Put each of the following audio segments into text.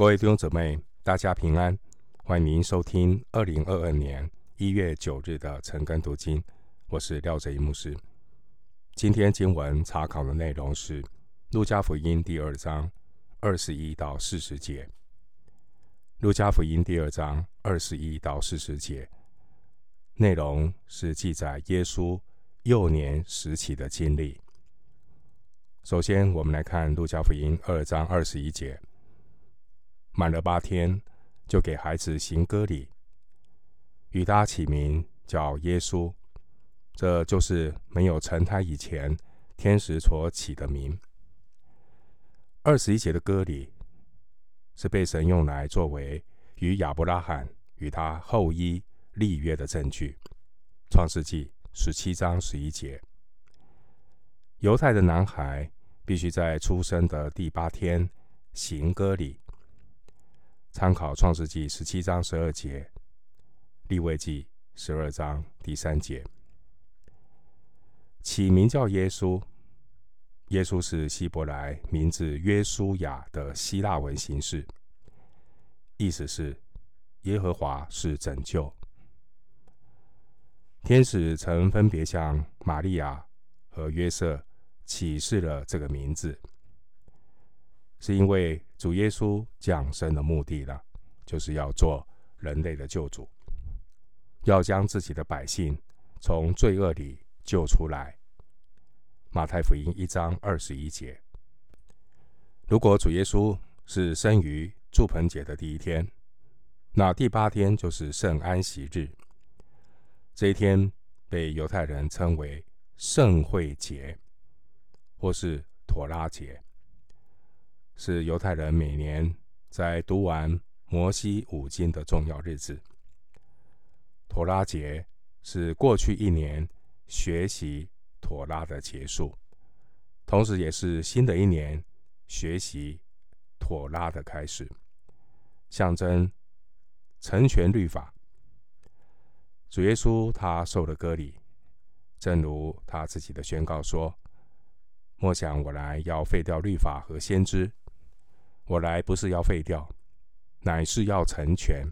各位弟兄姊妹，大家平安，欢迎您收听二零二二年一月九日的晨更读经。我是廖哲一牧师。今天经文查考的内容是《路加福音》第二章二十一到四十节。《路加福音》第二章二十一到四十节内容是记载耶稣幼年时期的经历。首先，我们来看《路加福音》二章二十一节。满了八天，就给孩子行割礼，与他起名叫耶稣，这就是没有成胎以前天使所起的名。二十一节的割礼是被神用来作为与亚伯拉罕与他后裔立约的证据。创世纪十七章十一节，犹太的男孩必须在出生的第八天行割礼。参考创世纪十七章十二节，利未记十二章第三节，起名叫耶稣。耶稣是希伯来名字约书亚的希腊文形式，意思是耶和华是拯救。天使曾分别向玛利亚和约瑟启示了这个名字。是因为主耶稣降生的目的呢，就是要做人类的救主，要将自己的百姓从罪恶里救出来。马太福音一章二十一节。如果主耶稣是生于祝棚节的第一天，那第八天就是圣安息日。这一天被犹太人称为圣会节，或是妥拉节。是犹太人每年在读完摩西五经的重要日子。妥拉节是过去一年学习妥拉的结束，同时也是新的一年学习妥拉的开始，象征成全律法。主耶稣他受了割礼，正如他自己的宣告说：“莫想我来要废掉律法和先知。”我来不是要废掉，乃是要成全。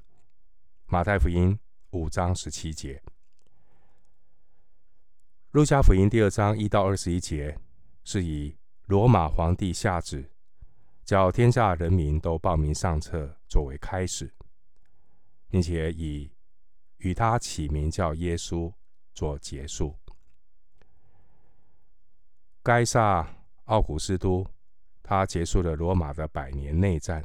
马太福音五章十七节，路加福音第二章一到二十一节，是以罗马皇帝下旨，叫天下人民都报名上册作为开始，并且以与他起名叫耶稣做结束。该撒奥古斯都。他结束了罗马的百年内战，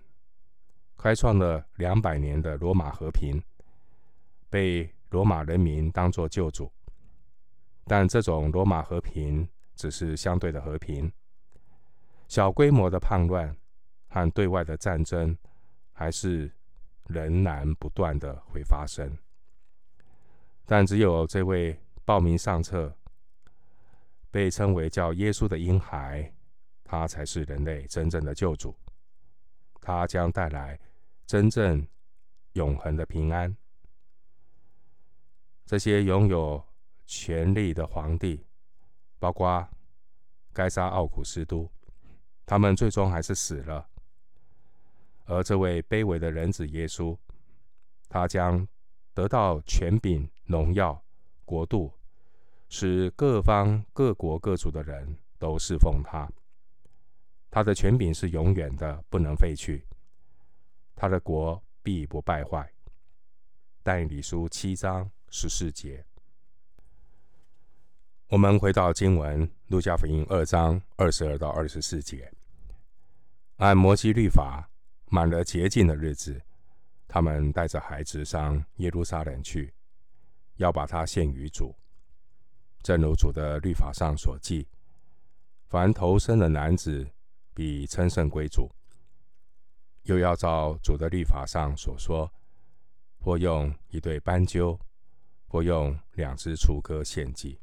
开创了两百年的罗马和平，被罗马人民当作救主。但这种罗马和平只是相对的和平，小规模的叛乱和对外的战争还是仍然不断的会发生。但只有这位报名上册，被称为叫耶稣的婴孩。他才是人类真正的救主，他将带来真正永恒的平安。这些拥有权力的皇帝，包括该杀奥古斯都，他们最终还是死了。而这位卑微的人子耶稣，他将得到权柄、荣耀、国度，使各方各国各族的人都侍奉他。他的权柄是永远的，不能废去。他的国必不败坏。但以理书七章十四节。我们回到经文，路加福音二章二十二到二十四节。按摩西律法，满了洁净的日子，他们带着孩子上耶路撒冷去，要把他献于主。正如主的律法上所记，凡头生的男子，必称圣归主，又要照主的律法上所说，或用一对斑鸠，或用两只雏鸽献祭。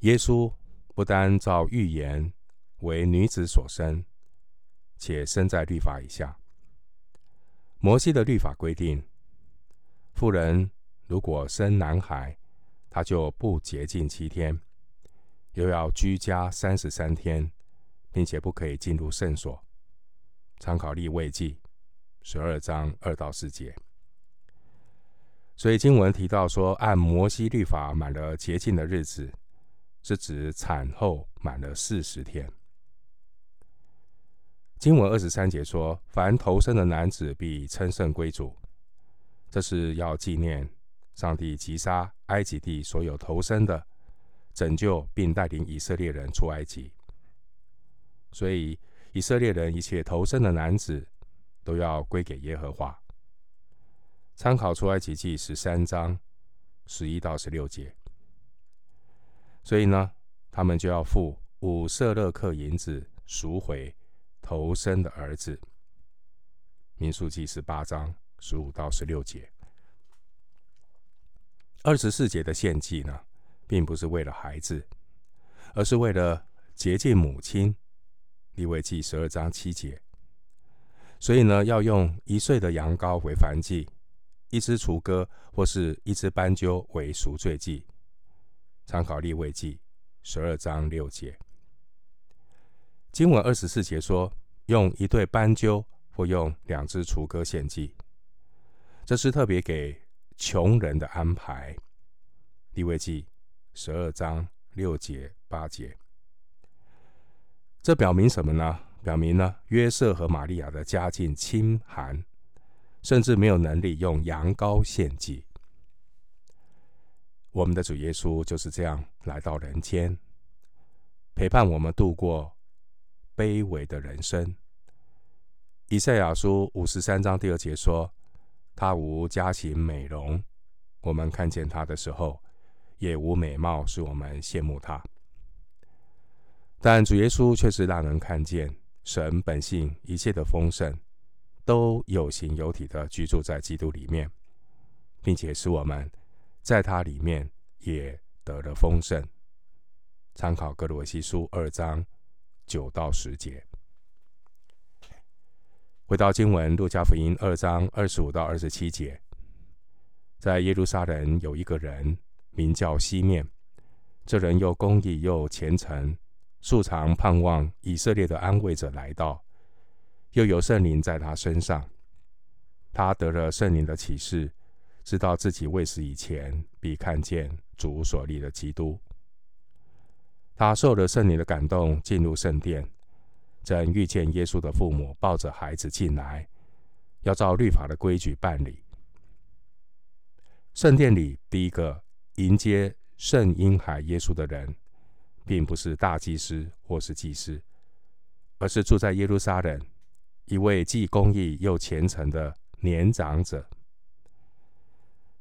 耶稣不单照预言为女子所生，且生在律法以下。摩西的律法规定，妇人如果生男孩，她就不洁净七天，又要居家三十三天。并且不可以进入圣所，参考利未记十二章二到四节。所以经文提到说，按摩西律法满了洁净的日子，是指产后满了四十天。经文二十三节说，凡投生的男子必称圣归主，这是要纪念上帝击杀埃及地所有投生的，拯救并带领以色列人出埃及。所以以色列人一切投生的男子都要归给耶和华。参考出埃及记十三章十一到十六节，所以呢，他们就要付五舍勒克银子赎回投生的儿子。民数记十八章十五到十六节，二十四节的献祭呢，并不是为了孩子，而是为了洁净母亲。利未记十二章七节，所以呢，要用一岁的羊羔为燔祭。一只雏鸽或是一只斑鸠为赎罪祭，参考利未记十二章六节。经文二十四节说，用一对斑鸠或用两只雏鸽献祭，这是特别给穷人的安排。利未记十二章六节八节，这表明什么呢？表明呢，约瑟和玛利亚的家境清寒。甚至没有能力用羊羔献祭。我们的主耶稣就是这样来到人间，陪伴我们度过卑微的人生。以赛亚书五十三章第二节说：“他无家禽美容，我们看见他的时候，也无美貌，使我们羡慕他。”但主耶稣却是让人看见神本性一切的丰盛。都有形有体的居住在基督里面，并且使我们在他里面也得了丰盛。参考歌罗西书二章九到十节。回到经文，路加福音二章二十五到二十七节，在耶路撒冷有一个人名叫西面，这人又公义又虔诚，素常盼望以色列的安慰者来到。又有圣灵在他身上，他得了圣灵的启示，知道自己未死以前必看见主所立的基督。他受了圣灵的感动，进入圣殿，正遇见耶稣的父母抱着孩子进来，要照律法的规矩办理。圣殿里第一个迎接圣婴孩耶稣的人，并不是大祭司或是祭司，而是住在耶路撒冷。一位既公义又虔诚的年长者，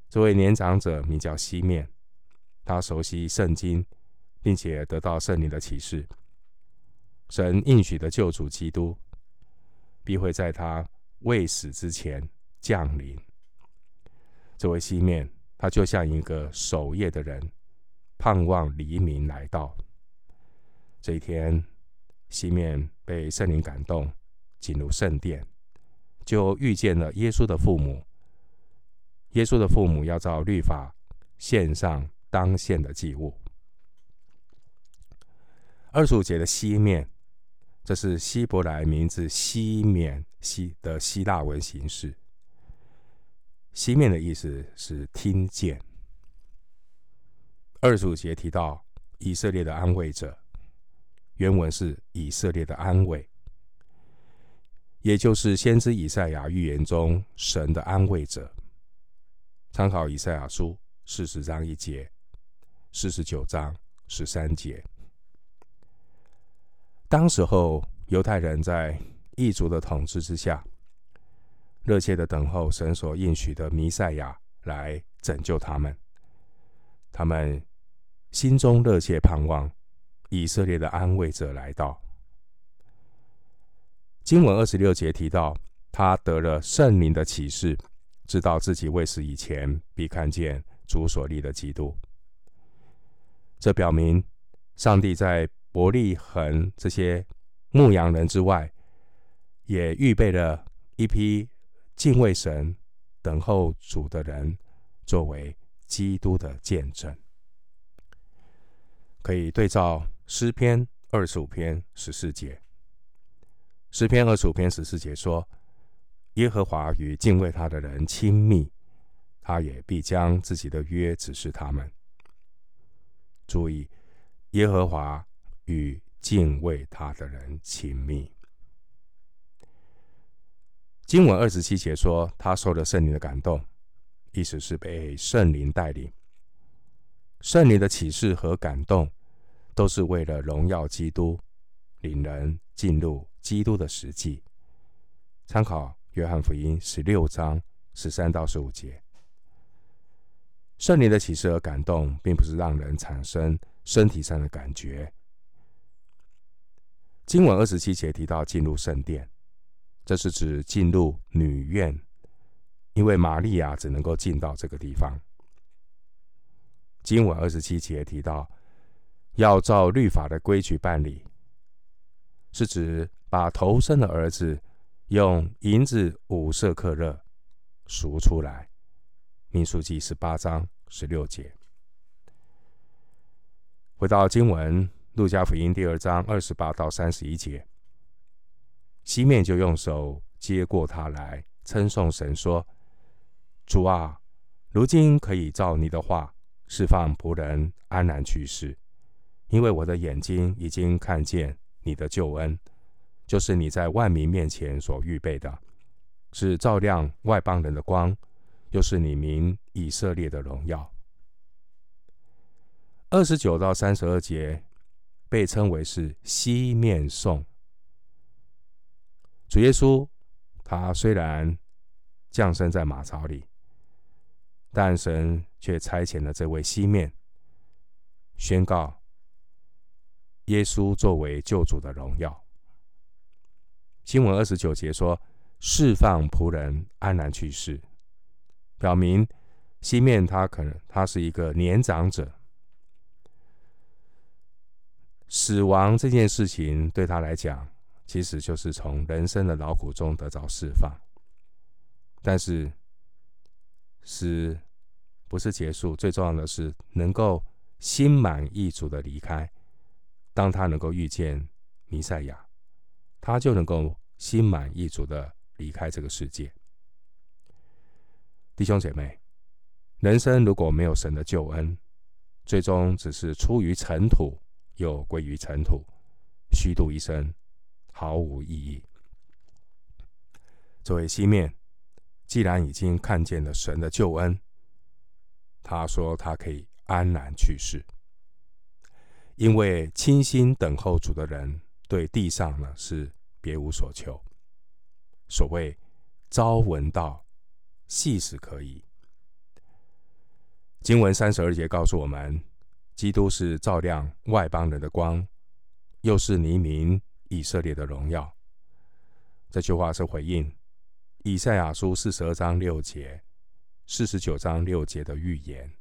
这位年长者名叫西面，他熟悉圣经，并且得到圣灵的启示。神应许的救主基督必会在他未死之前降临。这位西面，他就像一个守夜的人，盼望黎明来到。这一天，西面被圣灵感动。进入圣殿，就遇见了耶稣的父母。耶稣的父母要照律法献上当献的祭物。二十五节的西面，这是希伯来名字西面西的希腊文形式。西面的意思是听见。二十五节提到以色列的安慰者，原文是以色列的安慰。也就是先知以赛亚预言中神的安慰者。参考以赛亚书四十章一节、四十九章十三节。当时候，犹太人在异族的统治之下，热切的等候神所应许的弥赛亚来拯救他们。他们心中热切盼望以色列的安慰者来到。经文二十六节提到，他得了圣灵的启示，知道自己未死以前必看见主所立的基督。这表明，上帝在伯利恒这些牧羊人之外，也预备了一批敬畏神、等候主的人，作为基督的见证。可以对照诗篇二十五篇十四节。诗篇二十五篇十四节说：“耶和华与敬畏他的人亲密，他也必将自己的约指示他们。”注意，耶和华与敬畏他的人亲密。经文二十七节说：“他受了圣灵的感动。”意思是被圣灵带领。圣灵的启示和感动，都是为了荣耀基督，领人进入基督的实际。参考约翰福音十六章十三到十五节。圣灵的启示和感动，并不是让人产生身体上的感觉。经文二十七节提到进入圣殿，这是指进入女院，因为玛利亚只能够进到这个地方。经文二十七节提到要照律法的规矩办理，是指把头生的儿子用银子五舍克勒赎出来。民数记十八章十六节。回到经文，路加福音第二章二十八到三十一节，西面就用手接过他来，称颂神说：“主啊，如今可以照你的话，释放仆人安然去世，因为我的眼睛已经看见你的救恩，就是你在万民面前所预备的，是照亮外邦人的光。”又是你民以色列的荣耀。二十九到三十二节被称为是西面颂。主耶稣他虽然降生在马槽里，但神却差遣了这位西面，宣告耶稣作为救主的荣耀。经文二十九节说：“释放仆人安然去世。”表明西面他可能他是一个年长者，死亡这件事情对他来讲，其实就是从人生的劳苦中得到释放。但是死不是结束，最重要的是能够心满意足的离开。当他能够遇见弥赛亚，他就能够心满意足的离开这个世界。弟兄姐妹，人生如果没有神的救恩，最终只是出于尘土，又归于尘土，虚度一生，毫无意义。作为西面，既然已经看见了神的救恩，他说他可以安然去世，因为倾心等候主的人，对地上呢是别无所求。所谓朝闻道。夕死可矣。经文三十二节告诉我们，基督是照亮外邦人的光，又是黎民以色列的荣耀。这句话是回应以赛亚书四十二章六节、四十九章六节的预言。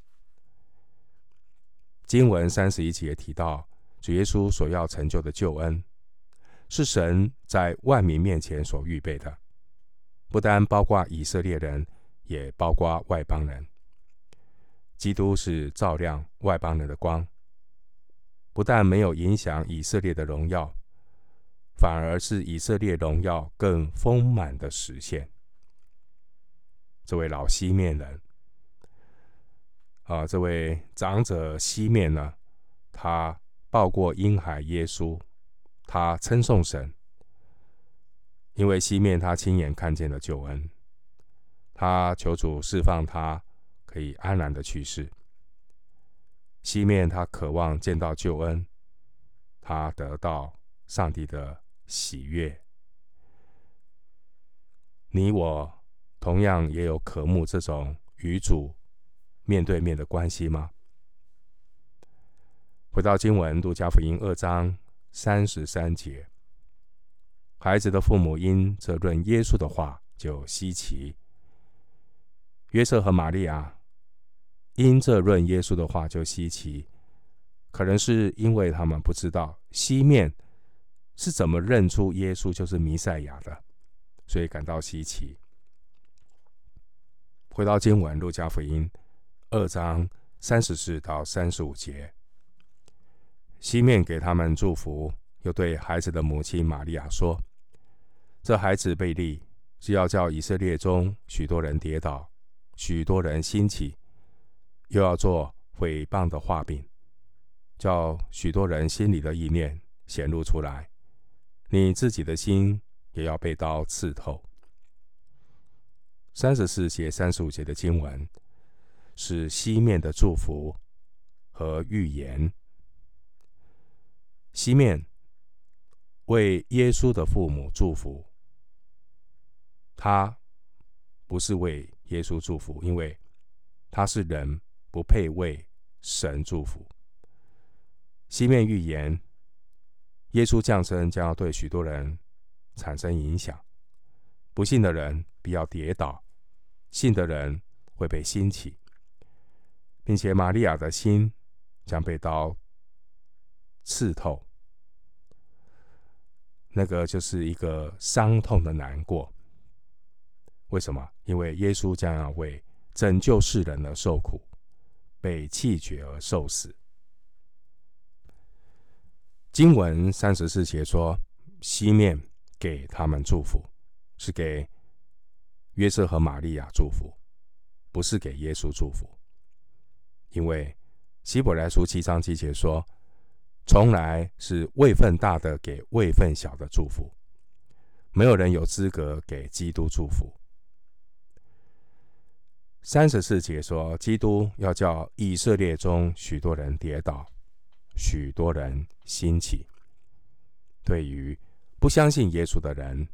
经文三十一节提到，主耶稣所要成就的救恩，是神在万民面前所预备的。不单包括以色列人，也包括外邦人。基督是照亮外邦人的光，不但没有影响以色列的荣耀，反而是以色列荣耀更丰满的实现。这位老西面人，啊，这位长者西面呢，他抱过婴孩耶稣，他称颂神。因为西面他亲眼看见了救恩，他求主释放他，可以安然的去世。西面他渴望见到救恩，他得到上帝的喜悦。你我同样也有渴慕这种与主面对面的关系吗？回到经文，路加福音二章三十三节。孩子的父母因这论耶稣的话就稀奇，约瑟和玛利亚因这论耶稣的话就稀奇，可能是因为他们不知道西面是怎么认出耶稣就是弥赛亚的，所以感到稀奇。回到经文，路加福音二章三十四到三十五节，西面给他们祝福，又对孩子的母亲玛利亚说。这孩子被立，是要叫以色列中许多人跌倒，许多人兴起，又要做毁谤的画饼，叫许多人心里的意念显露出来。你自己的心也要被刀刺透。三十四节、三十五节的经文是西面的祝福和预言。西面为耶稣的父母祝福。他不是为耶稣祝福，因为他是人，不配为神祝福。西面预言，耶稣降生将要对许多人产生影响，不信的人必要跌倒，信的人会被兴起，并且玛利亚的心将被刀刺透，那个就是一个伤痛的难过。为什么？因为耶稣将要为拯救世人而受苦，被弃绝而受死。经文三十四节说：“西面给他们祝福，是给约瑟和玛利亚祝福，不是给耶稣祝福。因为希伯来书七章七节说，从来是位份大的给位份小的祝福，没有人有资格给基督祝福。”三十四节说，基督要叫以色列中许多人跌倒，许多人兴起。对于不相信耶稣的人，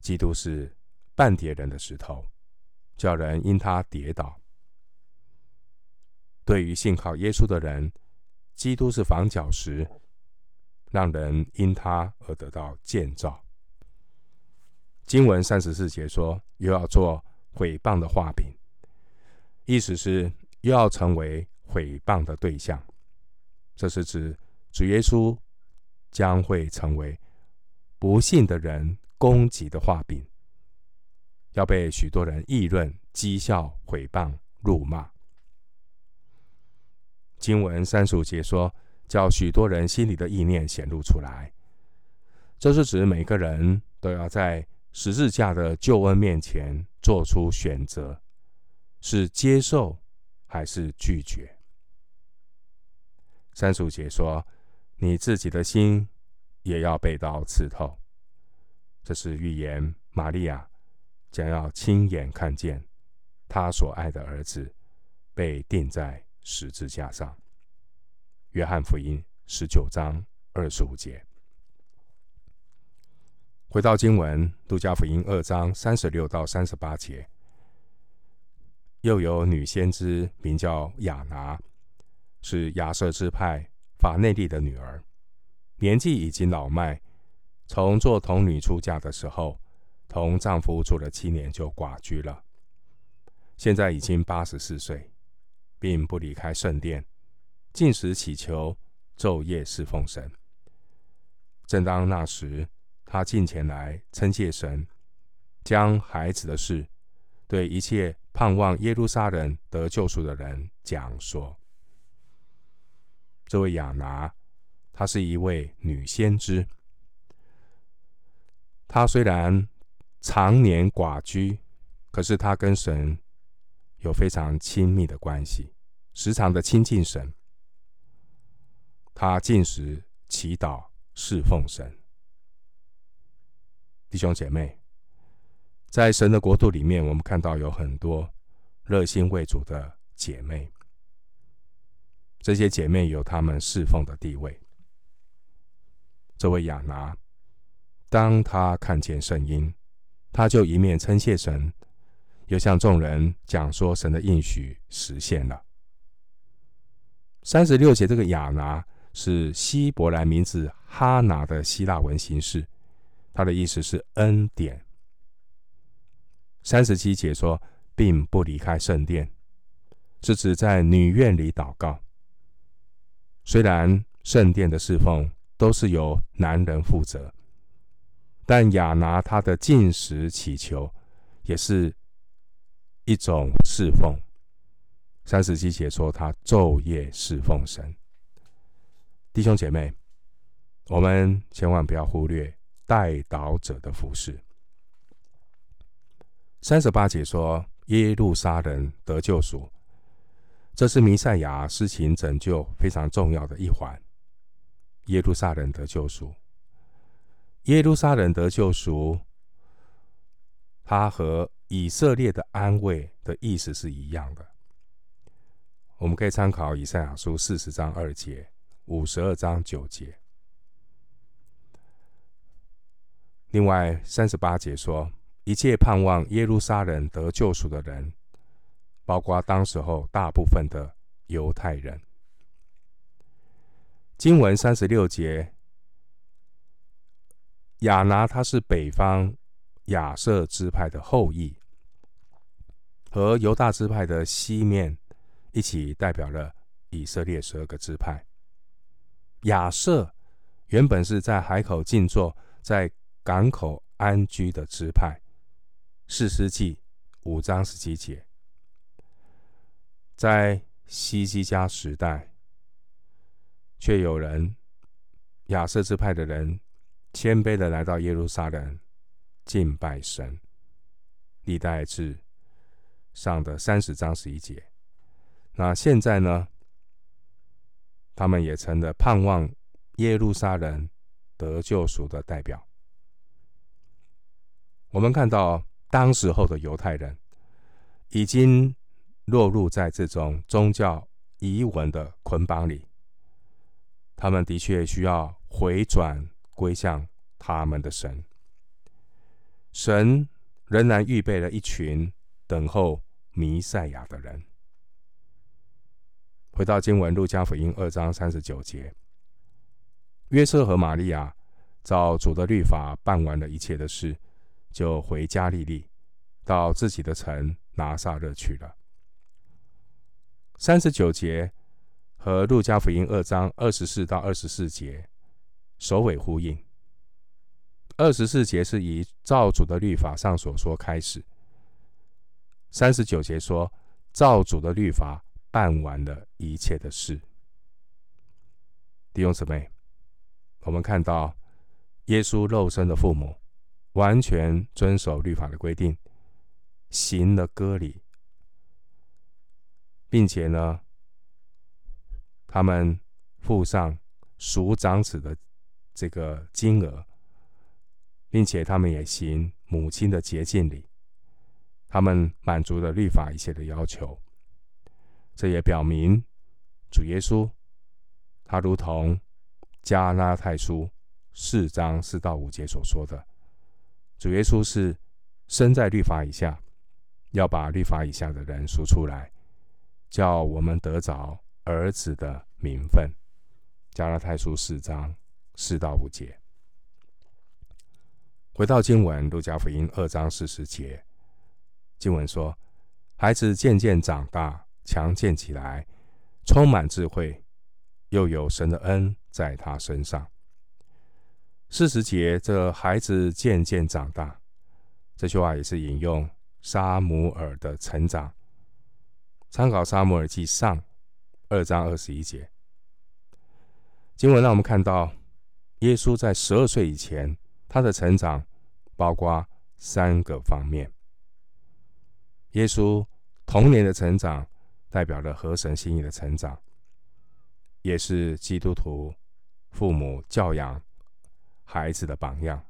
基督是半跌人的石头，叫人因他跌倒；对于信靠耶稣的人，基督是房角石，让人因他而得到建造。经文三十四节说，又要做毁谤的画饼。意思是又要成为毁谤的对象，这是指主耶稣将会成为不信的人攻击的画饼，要被许多人议论、讥笑、毁谤、辱骂。经文三十五节说，叫许多人心里的意念显露出来，这是指每个人都要在十字架的救恩面前做出选择。是接受还是拒绝？三十五节说：“你自己的心也要被刀刺透。”这是预言玛利亚将要亲眼看见他所爱的儿子被钉在十字架上。约翰福音十九章二十五节。回到经文，路加福音二章三十六到三十八节。又有女先知名叫亚拿，是亚设支派法内利的女儿，年纪已经老迈，从做童女出嫁的时候，同丈夫住了七年就寡居了。现在已经八十四岁，并不离开圣殿，禁食祈求，昼夜侍奉神。正当那时，他进前来称谢神，将孩子的事对一切。盼望耶路撒冷得救赎的人讲说：“这位亚拿，她是一位女先知。她虽然常年寡居，可是她跟神有非常亲密的关系，时常的亲近神。他进食、祈祷、侍奉神。弟兄姐妹。”在神的国度里面，我们看到有很多热心为主的姐妹。这些姐妹有她们侍奉的地位。这位亚拿，当她看见圣婴，她就一面称谢神，又向众人讲说神的应许实现了。三十六节，这个亚拿是希伯来名字哈拿的希腊文形式，它的意思是恩典。三十七节说，并不离开圣殿，是指在女院里祷告。虽然圣殿的侍奉都是由男人负责，但亚拿他的进食祈求也是一种侍奉。三十七节说，他昼夜侍奉神。弟兄姐妹，我们千万不要忽略代祷者的服侍。三十八节说，耶路撒冷得救赎，这是弥赛亚施行拯救非常重要的一环。耶路撒冷得救赎，耶路撒冷得救赎，它和以色列的安慰的意思是一样的。我们可以参考以赛亚书四十章二节、五十二章九节。另外，三十八节说，一切盼望耶路撒冷得救赎的人，包括当时候大部分的犹太人。经文三十六节，亚拿他是北方亚设支派的后裔，和犹大支派的西面。一起代表了以色列十二个支派。亚设原本是在海口静坐、在港口安居的支派。四世纪五章十七节，在希西家时代，却有人亚设支派的人谦卑的来到耶路撒冷敬拜神。历代志上的三十章十一节。那现在呢？他们也成了盼望耶路撒冷得救赎的代表。我们看到当时候的犹太人已经落入在这种宗教遗文的捆绑里，他们的确需要回转归向他们的神。神仍然预备了一群等候弥赛亚的人。回到经文，路加福音二章三十九节，约瑟和玛利亚照主的律法办完了一切的事，就回加利利，到自己的城拿撒勒去了。三十九节和路加福音二章二十四到二十四节首尾呼应。二十四节是以造主的律法上所说开始，三十九节说造主的律法。办完了一切的事，弟兄姊妹，我们看到耶稣肉身的父母完全遵守律法的规定，行了割礼，并且呢，他们付上赎长子的这个金额，并且他们也行母亲的洁净礼，他们满足了律法一切的要求。这也表明，主耶稣，他如同加拉太书四章四到五节所说的，主耶稣是身在律法以下，要把律法以下的人赎出来，叫我们得着儿子的名分。加拉太书四章四到五节。回到经文，路加福音二章四十节，经文说，孩子渐渐长大。强健起来，充满智慧，又有神的恩在他身上。四十节，这孩子渐渐长大，这句话也是引用沙姆尔的成长，参考沙姆尔记上二章二十一节。经文让我们看到，耶稣在十二岁以前，他的成长包括三个方面。耶稣童年的成长。代表了合神心意的成长，也是基督徒父母教养孩子的榜样。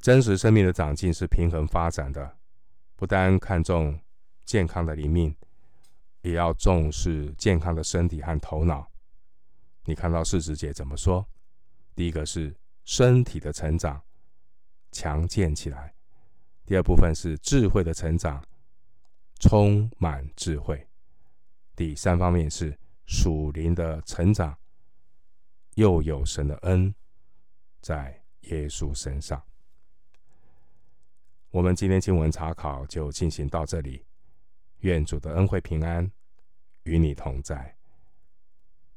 真实生命的长进是平衡发展的，不单看重健康的灵命，也要重视健康的身体和头脑。你看到四十节怎么说？第一个是身体的成长，强健起来；第二部分是智慧的成长。充满智慧。第三方面是属灵的成长，又有神的恩在耶稣身上。我们今天经文查考就进行到这里。愿主的恩惠平安与你同在。